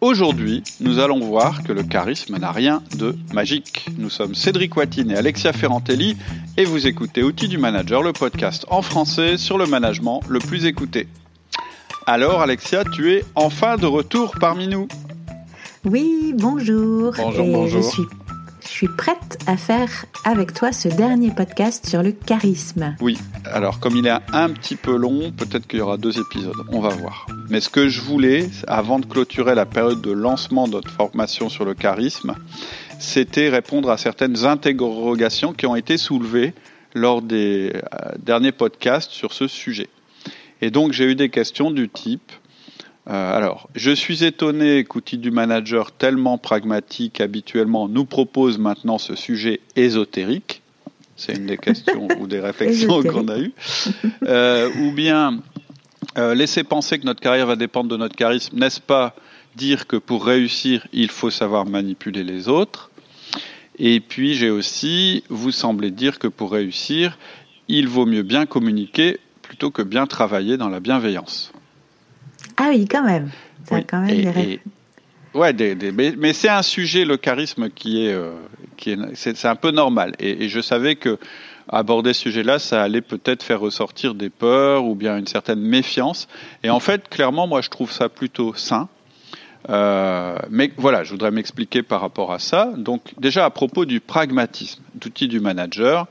Aujourd'hui, nous allons voir que le charisme n'a rien de magique. Nous sommes Cédric Watine et Alexia Ferrantelli et vous écoutez Outils du Manager, le podcast en français sur le management le plus écouté. Alors Alexia, tu es enfin de retour parmi nous. Oui, bonjour. Bonjour, bonjour. Je suis, suis prête à faire avec toi ce dernier podcast sur le charisme. Oui, alors comme il est un petit peu long, peut-être qu'il y aura deux épisodes, on va voir. Mais ce que je voulais, avant de clôturer la période de lancement de notre formation sur le charisme, c'était répondre à certaines interrogations qui ont été soulevées lors des euh, derniers podcasts sur ce sujet. Et donc j'ai eu des questions du type euh, alors, je suis étonné qu'Outil du Manager, tellement pragmatique habituellement, nous propose maintenant ce sujet ésotérique. C'est une des questions ou des réflexions qu'on a eues. Euh, ou bien, euh, laisser penser que notre carrière va dépendre de notre charisme, n'est-ce pas dire que pour réussir, il faut savoir manipuler les autres? Et puis, j'ai aussi, vous semblez dire que pour réussir, il vaut mieux bien communiquer plutôt que bien travailler dans la bienveillance. Ah oui, quand même. Ça Oui. quand même Et- des ré- et- ouais, des- des- mais, mais c'est un sujet, le charisme, qui est, euh, qui est, c'est, c'est un peu normal. Et, et je savais que aborder ce sujet-là, ça allait peut-être faire ressortir des peurs ou bien une certaine méfiance. Et en fait, clairement, moi, je trouve ça plutôt sain. Euh, mais voilà, je voudrais m'expliquer par rapport à ça. Donc, déjà à propos du pragmatisme, d'outils du manager,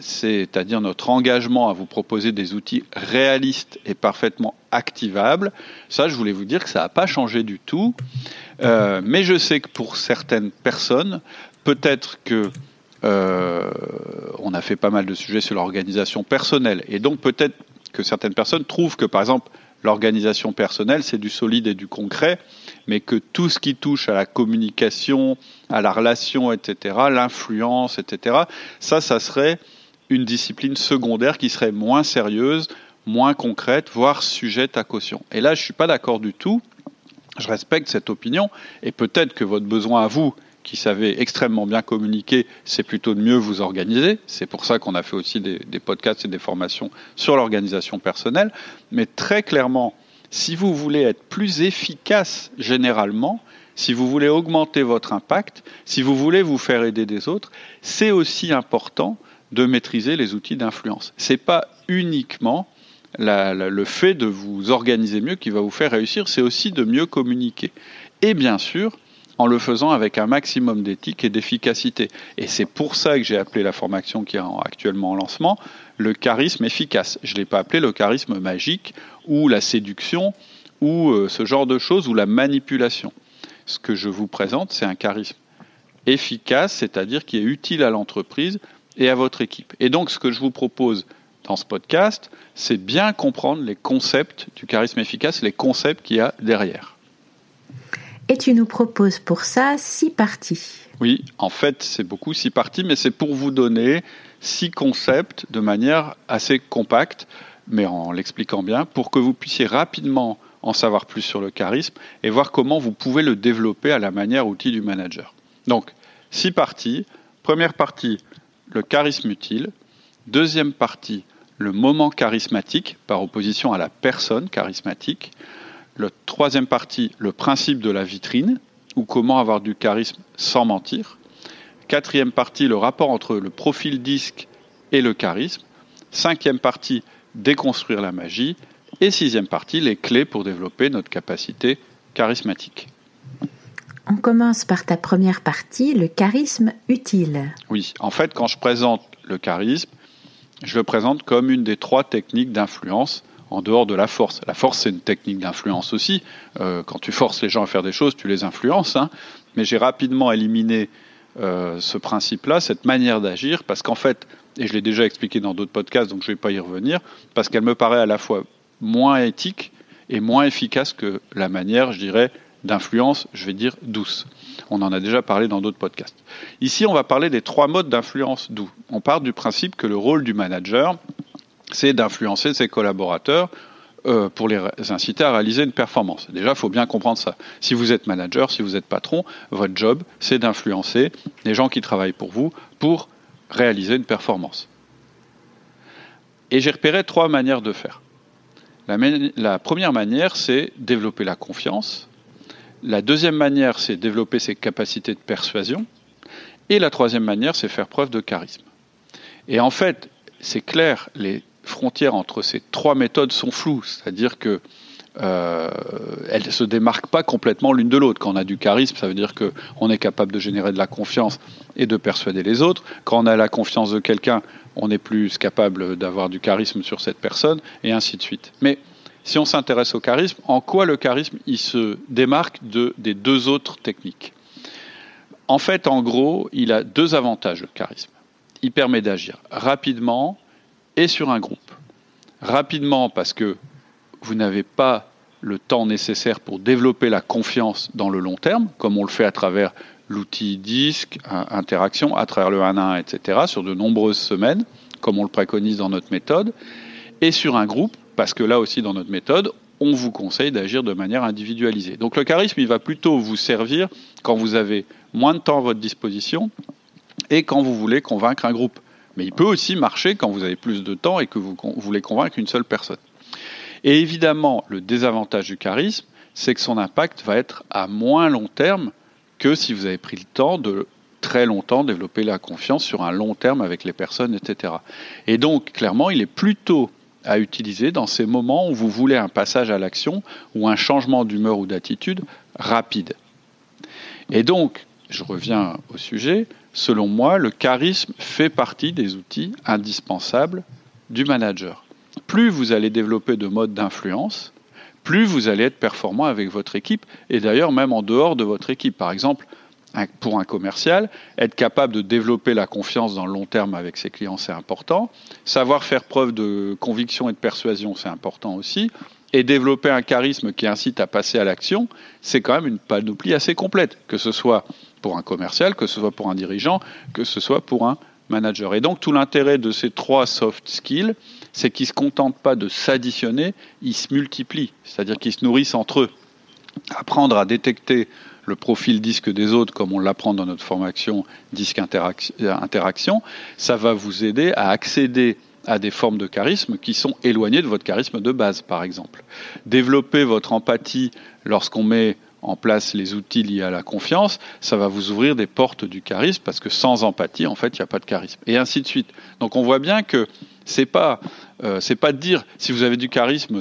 c'est-à-dire notre engagement à vous proposer des outils réalistes et parfaitement activables. Ça, je voulais vous dire que ça n'a pas changé du tout. Euh, mais je sais que pour certaines personnes, peut-être que euh, on a fait pas mal de sujets sur l'organisation personnelle, et donc peut-être que certaines personnes trouvent que, par exemple, l'organisation personnelle, c'est du solide et du concret, mais que tout ce qui touche à la communication, à la relation, etc., l'influence, etc., ça, ça serait une discipline secondaire qui serait moins sérieuse, moins concrète, voire sujette à caution. Et là, je suis pas d'accord du tout. Je respecte cette opinion, et peut-être que votre besoin à vous, qui savez extrêmement bien communiquer, c'est plutôt de mieux vous organiser. C'est pour ça qu'on a fait aussi des, des podcasts et des formations sur l'organisation personnelle. Mais très clairement, si vous voulez être plus efficace généralement, si vous voulez augmenter votre impact, si vous voulez vous faire aider des autres, c'est aussi important de maîtriser les outils d'influence. C'est pas uniquement le fait de vous organiser mieux qui va vous faire réussir, c'est aussi de mieux communiquer. Et bien sûr, en le faisant avec un maximum d'éthique et d'efficacité. Et c'est pour ça que j'ai appelé la formation qui est en- actuellement en lancement le charisme efficace. Je ne l'ai pas appelé le charisme magique ou la séduction ou euh, ce genre de choses ou la manipulation. Ce que je vous présente, c'est un charisme efficace, c'est-à-dire qui est utile à l'entreprise et à votre équipe. Et donc, ce que je vous propose dans ce podcast, c'est bien comprendre les concepts du charisme efficace, les concepts qu'il y a derrière. Et tu nous proposes pour ça six parties. Oui, en fait, c'est beaucoup six parties, mais c'est pour vous donner six concepts de manière assez compacte, mais en l'expliquant bien, pour que vous puissiez rapidement en savoir plus sur le charisme et voir comment vous pouvez le développer à la manière outil du manager. Donc, six parties. Première partie, le charisme utile. Deuxième partie, le moment charismatique, par opposition à la personne charismatique. Troisième partie, le principe de la vitrine, ou comment avoir du charisme sans mentir. Quatrième partie, le rapport entre le profil disque et le charisme. Cinquième partie, déconstruire la magie. Et sixième partie, les clés pour développer notre capacité charismatique. On commence par ta première partie, le charisme utile. Oui, en fait, quand je présente le charisme, je le présente comme une des trois techniques d'influence en dehors de la force. La force, c'est une technique d'influence aussi. Euh, quand tu forces les gens à faire des choses, tu les influences. hein. Mais j'ai rapidement éliminé euh, ce principe-là, cette manière d'agir, parce qu'en fait, et je l'ai déjà expliqué dans d'autres podcasts, donc je ne vais pas y revenir, parce qu'elle me paraît à la fois moins éthique et moins efficace que la manière, je dirais, d'influence, je vais dire douce. On en a déjà parlé dans d'autres podcasts. Ici, on va parler des trois modes d'influence doux. On part du principe que le rôle du manager, c'est d'influencer ses collaborateurs euh, pour les inciter à réaliser une performance. Déjà, il faut bien comprendre ça. Si vous êtes manager, si vous êtes patron, votre job, c'est d'influencer les gens qui travaillent pour vous pour réaliser une performance. Et j'ai repéré trois manières de faire. La, la première manière, c'est développer la confiance. La deuxième manière, c'est développer ses capacités de persuasion. Et la troisième manière, c'est faire preuve de charisme. Et en fait, c'est clair, les frontières entre ces trois méthodes sont floues. C'est-à-dire que euh, elles ne se démarquent pas complètement l'une de l'autre. Quand on a du charisme, ça veut dire qu'on est capable de générer de la confiance et de persuader les autres. Quand on a la confiance de quelqu'un, on est plus capable d'avoir du charisme sur cette personne, et ainsi de suite. Mais si on s'intéresse au charisme, en quoi le charisme il se démarque de, des deux autres techniques? En fait, en gros, il a deux avantages, le charisme. Il permet d'agir rapidement et sur un groupe. Rapidement parce que vous n'avez pas le temps nécessaire pour développer la confiance dans le long terme, comme on le fait à travers l'outil disque, interaction, à travers le 1 1, etc., sur de nombreuses semaines, comme on le préconise dans notre méthode, et sur un groupe, parce que là aussi dans notre méthode, on vous conseille d'agir de manière individualisée. Donc le charisme, il va plutôt vous servir quand vous avez moins de temps à votre disposition et quand vous voulez convaincre un groupe. Mais il peut aussi marcher quand vous avez plus de temps et que vous voulez convaincre une seule personne. Et évidemment, le désavantage du charisme, c'est que son impact va être à moins long terme que si vous avez pris le temps de très longtemps développer la confiance sur un long terme avec les personnes, etc. Et donc, clairement, il est plutôt à utiliser dans ces moments où vous voulez un passage à l'action ou un changement d'humeur ou d'attitude rapide. Et donc, je reviens au sujet, selon moi, le charisme fait partie des outils indispensables du manager. Plus vous allez développer de modes d'influence, plus vous allez être performant avec votre équipe, et d'ailleurs même en dehors de votre équipe. Par exemple, pour un commercial, être capable de développer la confiance dans le long terme avec ses clients, c'est important. Savoir faire preuve de conviction et de persuasion, c'est important aussi. Et développer un charisme qui incite à passer à l'action, c'est quand même une panoplie assez complète, que ce soit pour un commercial, que ce soit pour un dirigeant, que ce soit pour un manager. Et donc tout l'intérêt de ces trois soft skills, c'est qu'ils ne se contentent pas de s'additionner, ils se multiplient, c'est-à-dire qu'ils se nourrissent entre eux. Apprendre à détecter le profil disque des autres, comme on l'apprend dans notre formation disque interaction, ça va vous aider à accéder à des formes de charisme qui sont éloignées de votre charisme de base, par exemple. Développer votre empathie lorsqu'on met en place les outils liés à la confiance, ça va vous ouvrir des portes du charisme parce que sans empathie, en fait, il n'y a pas de charisme. Et ainsi de suite. Donc on voit bien que c'est pas euh, pas de dire si vous avez du charisme,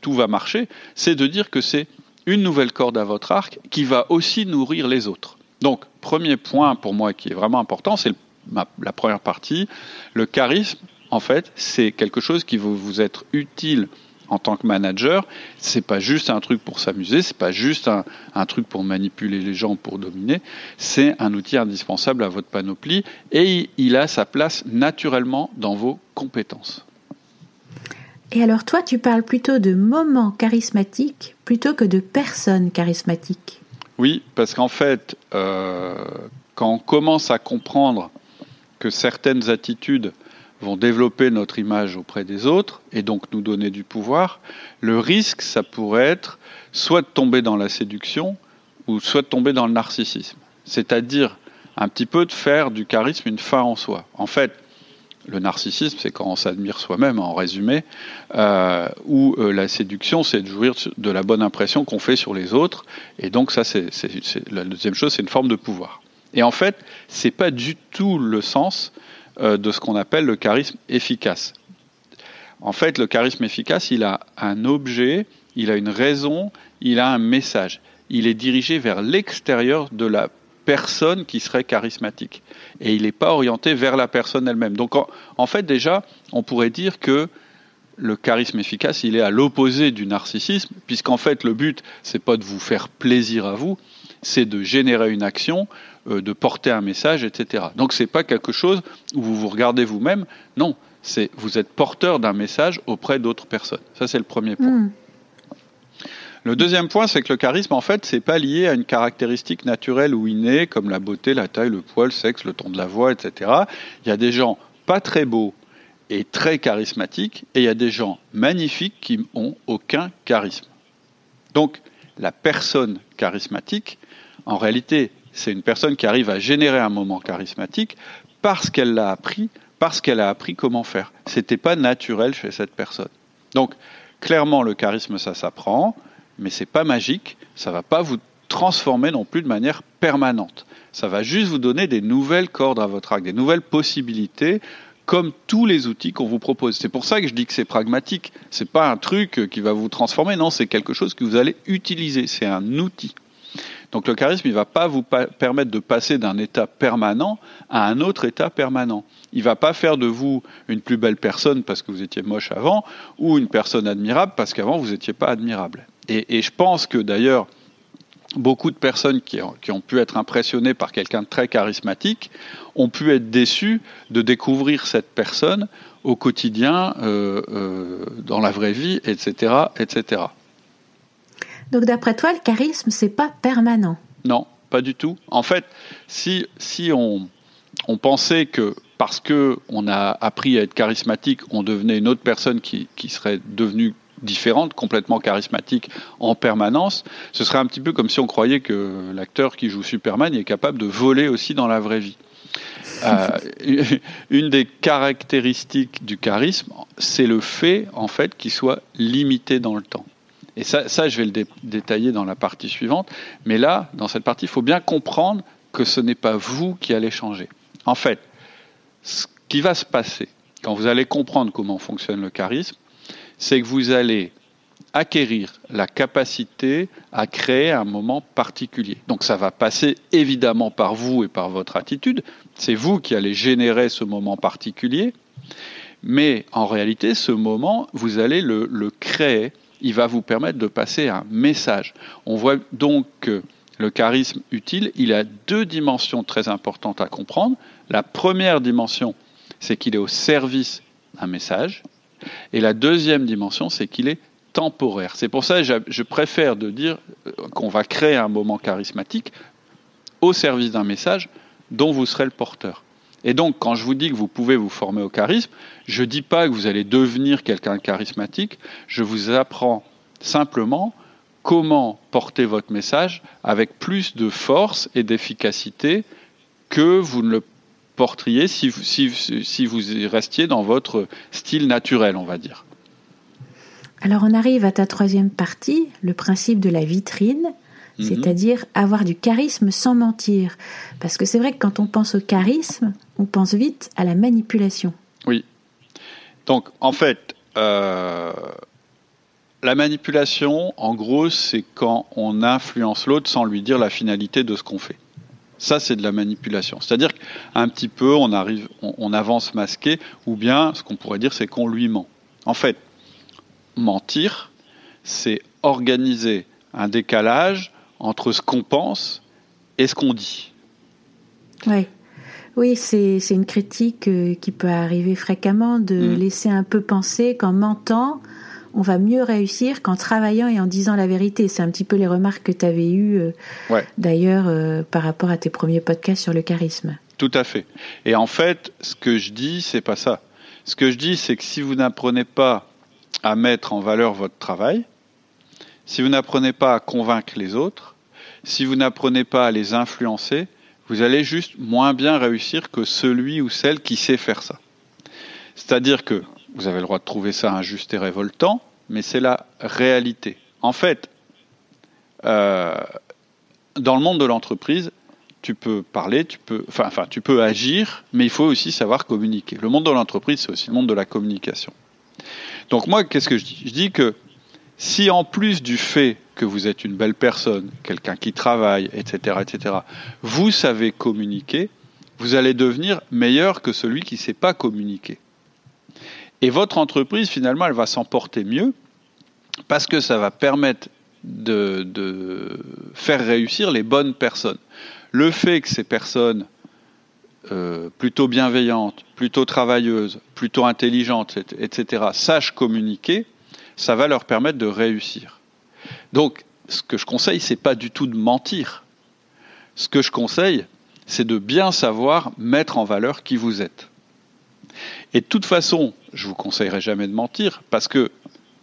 tout va marcher. C'est de dire que c'est une nouvelle corde à votre arc qui va aussi nourrir les autres. Donc, premier point pour moi qui est vraiment important, c'est la première partie. Le charisme, en fait, c'est quelque chose qui va vous être utile en tant que manager, c'est pas juste un truc pour s'amuser, c'est pas juste un, un, truc pour manipuler les gens, pour dominer, c'est un outil indispensable à votre panoplie et il a sa place naturellement dans vos compétences. Et alors toi, tu parles plutôt de moments charismatiques plutôt que de personnes charismatiques. Oui, parce qu'en fait, euh, quand on commence à comprendre que certaines attitudes vont développer notre image auprès des autres et donc nous donner du pouvoir, le risque, ça pourrait être soit de tomber dans la séduction ou soit de tomber dans le narcissisme. C'est-à-dire un petit peu de faire du charisme une fin en soi. En fait, le narcissisme, c'est quand on s'admire soi-même, en résumé, euh, ou euh, la séduction, c'est de jouir de la bonne impression qu'on fait sur les autres. Et donc ça, c'est la deuxième chose, c'est une forme de pouvoir. Et en fait, c'est pas du tout le sens de ce qu'on appelle le charisme efficace. En fait, le charisme efficace, il a un objet, il a une raison, il a un message. Il est dirigé vers l'extérieur de la personne qui serait charismatique. Et il n'est pas orienté vers la personne elle-même. Donc en, fait, déjà, on pourrait dire que le charisme efficace, il est à l'opposé du narcissisme, puisqu'en fait, le but, c'est pas de vous faire plaisir à vous, c'est de générer une action, euh, de porter un message, etc. Donc c'est pas quelque chose où vous vous regardez vous-même, non, c'est vous êtes porteur d'un message auprès d'autres personnes. Ça c'est le premier point. Hmm. Le deuxième point, c'est que le charisme, en fait, c'est pas lié à une caractéristique naturelle ou innée, comme la beauté, la taille, le poil, le sexe, le ton de la voix, etc. Il y a des gens pas très beaux et très charismatiques, et il y a des gens magnifiques qui n'ont aucun charisme. Donc, la personne charismatique, en réalité, c'est une personne qui arrive à générer un moment charismatique parce qu'elle l'a appris, parce qu'elle a appris comment faire. C'était pas naturel chez cette personne. Donc, clairement, le charisme, ça s'apprend, mais c'est pas magique. Ça va pas vous transformer non plus de manière permanente. Ça va juste vous donner des nouvelles cordes à votre arc, des nouvelles possibilités, comme tous les outils qu'on vous propose. C'est pour ça que je dis que c'est pragmatique. C'est pas un truc qui va vous transformer, non, c'est quelque chose que vous allez utiliser. C'est un outil. Donc le charisme, il ne va pas vous permettre de passer d'un état permanent à un autre état permanent. Il ne va pas faire de vous une plus belle personne parce que vous étiez moche avant, ou une personne admirable parce qu'avant vous n'étiez pas admirable. Et, je pense que d'ailleurs, beaucoup de personnes qui ont, pu être impressionnées par quelqu'un de très charismatique ont pu être déçues de découvrir cette personne au quotidien, euh, euh, dans la vraie vie, etc., etc. Donc d'après toi, le charisme, c'est pas permanent? Non, pas du tout. En fait, si, si on, on pensait que parce que on a appris à être charismatique, on devenait une autre personne qui, qui serait devenue différente, complètement charismatique en permanence, ce serait un petit peu comme si on croyait que l'acteur qui joue Superman est capable de voler aussi dans la vraie vie. Euh, une des caractéristiques du charisme, c'est le fait en fait qu'il soit limité dans le temps. Et ça, je vais le détailler dans la partie suivante. Mais là, dans cette partie, il faut bien comprendre que ce n'est pas vous qui allez changer. En fait, ce qui va se passer quand vous allez comprendre comment fonctionne le charisme, c'est que vous allez acquérir la capacité à créer un moment particulier. Donc ça va passer évidemment par vous et par votre attitude. C'est vous qui allez générer ce moment particulier. Mais en réalité, ce moment, vous allez le, le créer il va vous permettre de passer un message. On voit donc que le charisme utile, il a deux dimensions très importantes à comprendre. La première dimension, c'est qu'il est au service d'un message. Et la deuxième dimension, c'est qu'il est temporaire. C'est pour ça que je préfère dire euh, qu'on va créer un moment charismatique au service d'un message dont vous serez le porteur. Et donc, quand je vous dis que vous pouvez vous former au charisme, je ne dis pas que vous allez devenir quelqu'un de charismatique, je vous apprends simplement comment porter votre message avec plus de force et d'efficacité que vous ne le porteriez si, si, si vous restiez dans votre style naturel, on va dire. Alors on arrive à ta troisième partie, le principe de la vitrine. Mhm. c'est-à-dire avoir du charisme sans mentir. Parce que c'est vrai que quand on pense au charisme, on pense vite à la manipulation. Oui. Donc, en fait, euh, la manipulation, en gros, c'est quand on influence l'autre sans lui dire la finalité de ce qu'on fait. Ça, c'est de la manipulation. C'est-à-dire qu'un petit peu, on arrive, on avance masqué, ou bien, ce qu'on pourrait dire, c'est qu'on lui ment. En fait, mentir, c'est organiser un décalage entre ce qu'on pense et ce qu'on dit. Oui. Oui, c'est une critique euh, qui peut arriver fréquemment de mm. laisser un peu penser qu'en mentant, on va mieux réussir qu'en travaillant et en disant la vérité. C'est un petit peu les remarques que tu avais eues euh, d'ailleurs euh, par rapport à tes premiers podcasts sur le charisme. Tout à fait. Et en fait, ce que je dis, c'est pas ça. Ce que je dis, c'est que si vous n'apprenez pas à mettre en valeur votre travail, si vous n'apprenez pas à convaincre les autres, si vous n'apprenez pas à les influencer, vous allez juste moins bien réussir que celui ou celle qui sait faire ça. C'est-à-dire que vous avez le droit de trouver ça injuste et révoltant, mais c'est la réalité. En fait, euh, dans le monde de l'entreprise, tu peux parler, tu peux, enfin, tu peux agir, mais il faut aussi savoir communiquer. Le monde de l'entreprise, c'est aussi le monde de la communication. Donc moi, qu'est-ce que je dis? Je dis que si en plus du fait que vous êtes une belle personne, quelqu'un qui travaille, etc., etc., vous savez communiquer, vous allez devenir meilleur que celui qui ne sait pas communiquer. Et votre entreprise, finalement, elle va s'en porter mieux parce que ça va permettre de, faire réussir les bonnes personnes. Le fait que ces personnes euh, plutôt bienveillantes, plutôt travailleuses, plutôt intelligentes, etc., sachent communiquer, ça va leur permettre de réussir. Donc, ce que je conseille, c'est pas du tout de mentir. Ce que je conseille, c'est de bien savoir mettre en valeur qui vous êtes. Et de toute façon, je vous conseillerais jamais de mentir parce que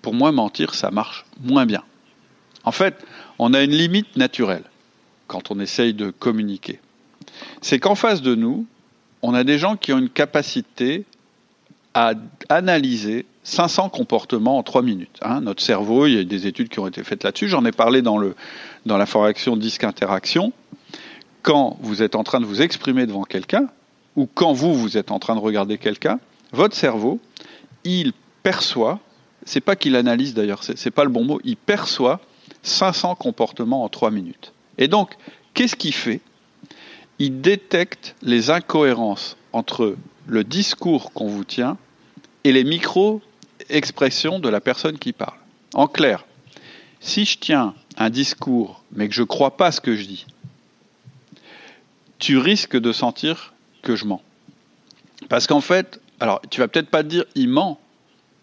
pour moi, mentir, ça marche moins bien. En fait, on a une limite naturelle quand on essaye de communiquer. C'est qu'en face de nous, on a des gens qui ont une capacité à analyser 500 comportements en 3 minutes. Hein. Notre cerveau, il y a des études qui ont été faites là-dessus. J'en ai parlé dans, le, dans la formation disque interaction. Quand vous êtes en train de vous exprimer devant quelqu'un, ou quand vous, vous êtes en train de regarder quelqu'un, votre cerveau, il perçoit, c'est pas qu'il analyse d'ailleurs, c'est pas le bon mot, il perçoit 500 comportements en 3 minutes. Et donc, qu'est-ce qu'il fait? Il détecte les incohérences entre le discours qu'on vous tient et les micro-expressions de la personne qui parle. En clair, si je tiens un discours mais que je ne crois pas ce que je dis, tu risques de sentir que je mens. Parce qu'en fait, alors tu vas peut-être pas dire il ment,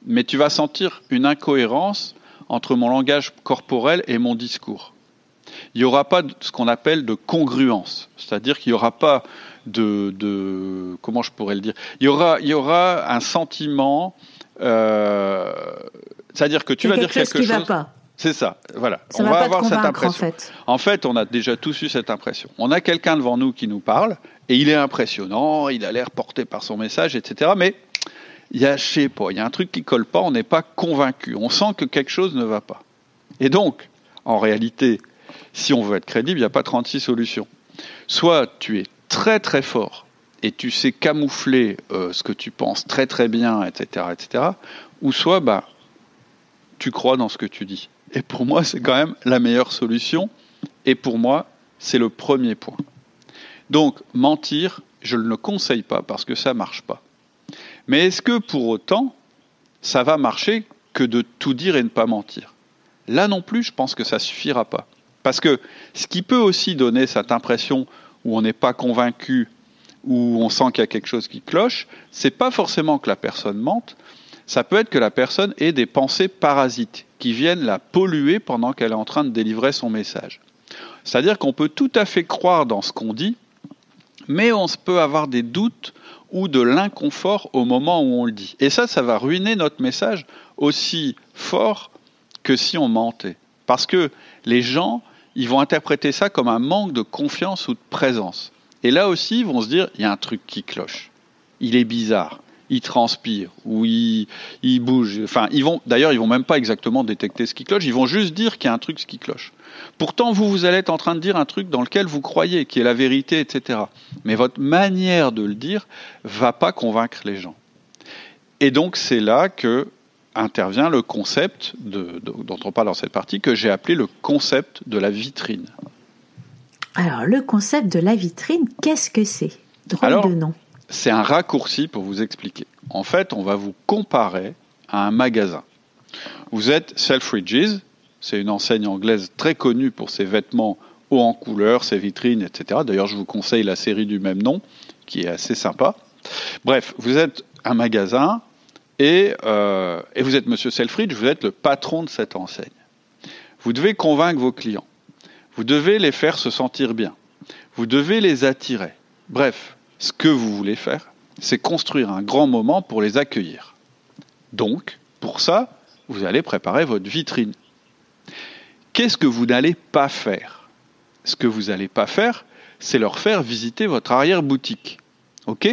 mais tu vas sentir une incohérence entre mon langage corporel et mon discours. Il n'y aura pas ce qu'on appelle de congruence, c'est-à-dire qu'il n'y aura pas de, comment je pourrais le dire? Il y aura il y aura un sentiment euh, c'est-à-dire que tu vas dire quelque chose, qui Va pas. C'est ça, voilà. on va, avoir cette impression. En fait. en fait, on a déjà tous eu cette impression. On a quelqu'un devant nous qui nous parle et il est impressionnant, il a l'air porté par son message, etc. Mais il y a, je sais pas, il y a un truc qui colle pas, on n'est pas convaincu. On sent que quelque chose ne va pas. Et donc, en réalité, si on veut être crédible, il n'y a pas 36 solutions. Soit tu es très très fort et tu sais camoufler euh, ce que tu penses très très bien, etc., etc., ou soit bah, tu crois dans ce que tu dis. Et pour moi, c'est quand même la meilleure solution. Et pour moi, c'est le premier point. Donc, mentir, je ne le conseille pas parce que ça marche pas. Mais est-ce que pour autant, ça va marcher que de tout dire et ne pas mentir? Là non plus, je pense que ça suffira pas. Parce que ce qui peut aussi donner cette impression où on n'est pas convaincu, où on sent qu'il y a quelque chose qui cloche, c'est pas forcément que la personne mente, ça peut être que la personne ait des pensées parasites qui viennent la polluer pendant qu'elle est en train de délivrer son message. C'est-à-dire qu'on peut tout à fait croire dans ce qu'on dit, mais on peut avoir des doutes ou de l'inconfort au moment où on le dit. Et ça, ça va ruiner notre message aussi fort que si on mentait. Parce que les gens ils vont interpréter ça comme un manque de confiance ou de présence. Et là aussi, ils vont se dire, il y a un truc qui cloche. Il est bizarre. Il transpire ou il, bouge. Enfin, ils vont. D'ailleurs, ils vont même pas exactement détecter ce qui cloche. Ils vont juste dire qu'il y a un truc qui cloche. Pourtant, vous, vous allez être en train de dire un truc dans lequel vous croyez, qui est la vérité, etc. Mais votre manière de le dire va pas convaincre les gens. Et donc, c'est là que intervient le concept dont on parle dans cette partie que j'ai appelé le concept de la vitrine. Alors, le concept de la vitrine, qu'est-ce que c'est? Drôle de nom. C'est un raccourci pour vous expliquer. En fait, on va vous comparer à un magasin. Vous êtes Selfridges, c'est une enseigne anglaise très connue pour ses vêtements hauts en couleur, ses vitrines, etc. D'ailleurs, je vous conseille la série du même nom, qui est assez sympa. Bref, vous êtes un magasin, euh, et, vous êtes Monsieur Selfridge, vous êtes le patron de cette enseigne. Vous devez convaincre vos clients. Vous devez les faire se sentir bien. Vous devez les attirer. Bref, ce que vous voulez faire, c'est construire un grand moment pour les accueillir. Donc, pour ça, vous allez préparer votre vitrine. Qu'est-ce que vous n'allez pas faire? Ce que vous n'allez pas faire, c'est leur faire visiter votre arrière-boutique. OK?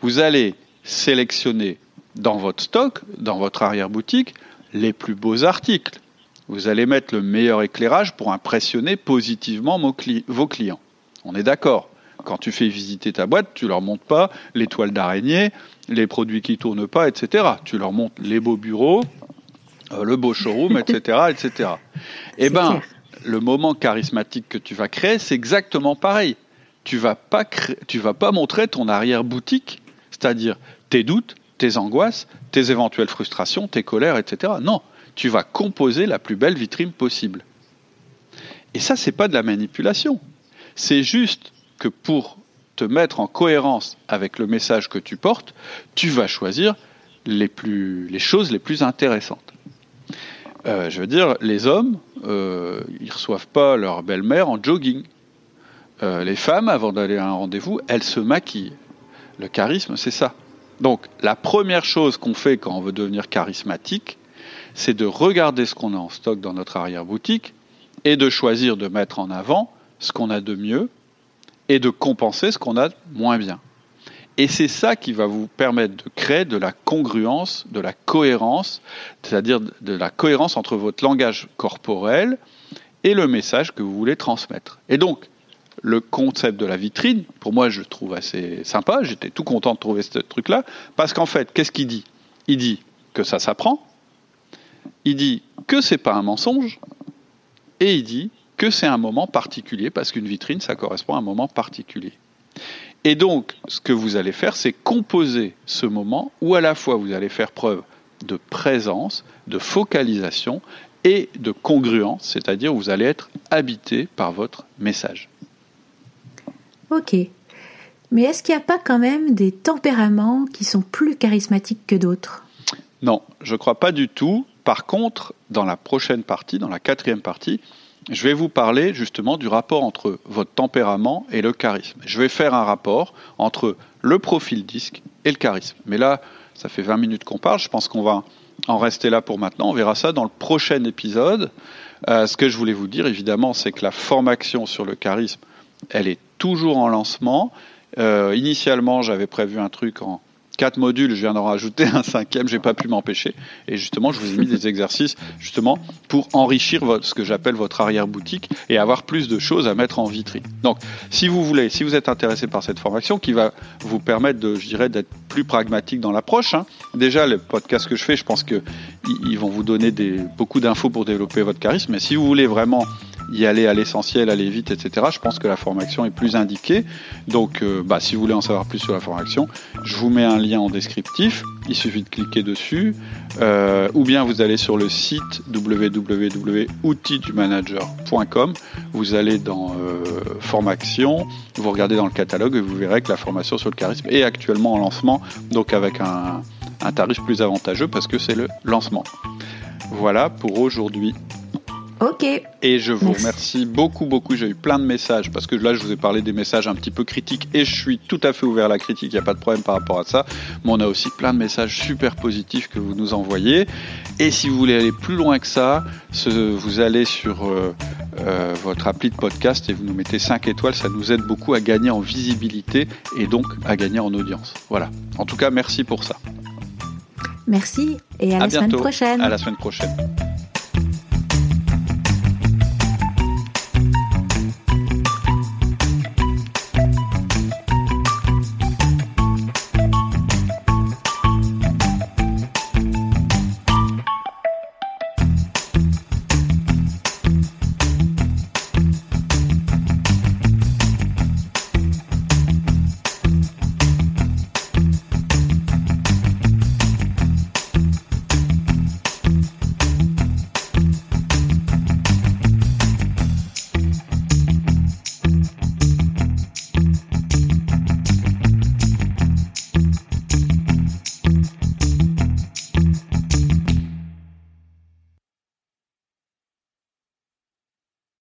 Vous allez sélectionner dans votre stock, dans votre arrière-boutique, les plus beaux articles. Vous allez mettre le meilleur éclairage pour impressionner positivement vos clients. On est d'accord. Quand tu fais visiter ta boîte, tu leur montres pas les toiles d'araignée, les produits qui tournent pas, etc. Tu leur montres les beaux bureaux, euh, le beau showroom, etc., etc. Eh ben, le moment charismatique que tu vas créer, c'est exactement pareil. Tu vas pas tu vas pas montrer ton arrière-boutique, c'est-à-dire tes doutes, tes angoisses, tes éventuelles frustrations, tes colères, etc. Non, tu vas composer la plus belle vitrine possible. Et ça, c'est pas de la manipulation. C'est juste que pour te mettre en cohérence avec le message que tu portes, tu vas choisir les choses les plus intéressantes. Euh, je veux dire, les hommes, euh, ils reçoivent pas leur belle-mère en jogging. Euh, les femmes, avant d'aller à un rendez-vous, elles se maquillent. Le charisme, c'est ça. Donc la première chose qu'on fait quand on veut devenir charismatique, c'est de regarder ce qu'on a en stock dans notre arrière-boutique et de choisir de mettre en avant ce qu'on a de mieux et de compenser ce qu'on a de moins bien. Et c'est ça qui va vous permettre de créer de la congruence, de la cohérence, c'est-à-dire de la cohérence entre votre langage corporel et le message que vous voulez transmettre. Et donc, le concept de la vitrine, pour moi, je trouve assez sympa. J'étais tout content de trouver ce truc-là. Parce qu'en fait, qu'est-ce qu'il dit? Il dit que ça s'apprend. Il dit que c'est pas un mensonge. Et il dit que c'est un moment particulier, parce qu'une vitrine, ça correspond à un moment particulier. Et donc, ce que vous allez faire, c'est composer ce moment où à la fois vous allez faire preuve de présence, de focalisation et de congruence, c'est-à-dire vous allez être habité par votre message. Ok. Mais est-ce qu'il n'y a pas quand même des tempéraments qui sont plus charismatiques que d'autres? Non, je ne crois pas du tout. Par contre, dans la prochaine partie, dans la quatrième partie, je vais vous parler justement du rapport entre votre tempérament et le charisme. Je vais faire un rapport entre le profil disque et le charisme. Mais là, ça fait 20 minutes qu'on parle, je pense qu'on va en rester là pour maintenant. On verra ça dans le prochain épisode. Euh, ce que je voulais vous dire, évidemment, c'est que la formation sur le charisme, elle est toujours en lancement. Euh, initialement, j'avais prévu un truc en quatre modules, je viens d'en rajouter un cinquième, j'ai pas pu m'empêcher. Et justement, je vous ai mis des exercices justement pour enrichir votre, ce que j'appelle votre arrière-boutique et avoir plus de choses à mettre en vitrine. Donc, si vous voulez, si vous êtes intéressé par cette formation qui va vous permettre de, je dirais, d'être plus pragmatique dans l'approche, hein. déjà, le podcast que je fais, je pense que ils vont vous donner des, beaucoup d'infos pour développer votre charisme. Mais si vous voulez vraiment y aller à l'essentiel, aller vite, etc. Je pense que la formation est plus indiquée. Donc, euh, bah, si vous voulez en savoir plus sur la formation, je vous mets un lien en descriptif. Il suffit de cliquer dessus. Euh, ou bien vous allez sur le site www.outildumanager.com. Vous allez dans euh, formation, vous regardez dans le catalogue et vous verrez que la formation sur le charisme est actuellement en lancement, donc avec un tarif plus avantageux parce que c'est le lancement. Voilà pour aujourd'hui. Ok. Et je vous remercie beaucoup, beaucoup. J'ai eu plein de messages parce que là, je vous ai parlé des messages un petit peu critiques et je suis tout à fait ouvert à la critique. Il n'y a pas de problème par rapport à ça. Mais on a aussi plein de messages super positifs que vous nous envoyez. Et si vous voulez aller plus loin que ça, vous allez sur euh, euh, votre appli de podcast et vous nous mettez 5 étoiles. Ça nous aide beaucoup à gagner en visibilité et donc à gagner en audience. Voilà. En tout cas, merci pour ça. Merci et à, la semaine prochaine. À la semaine prochaine.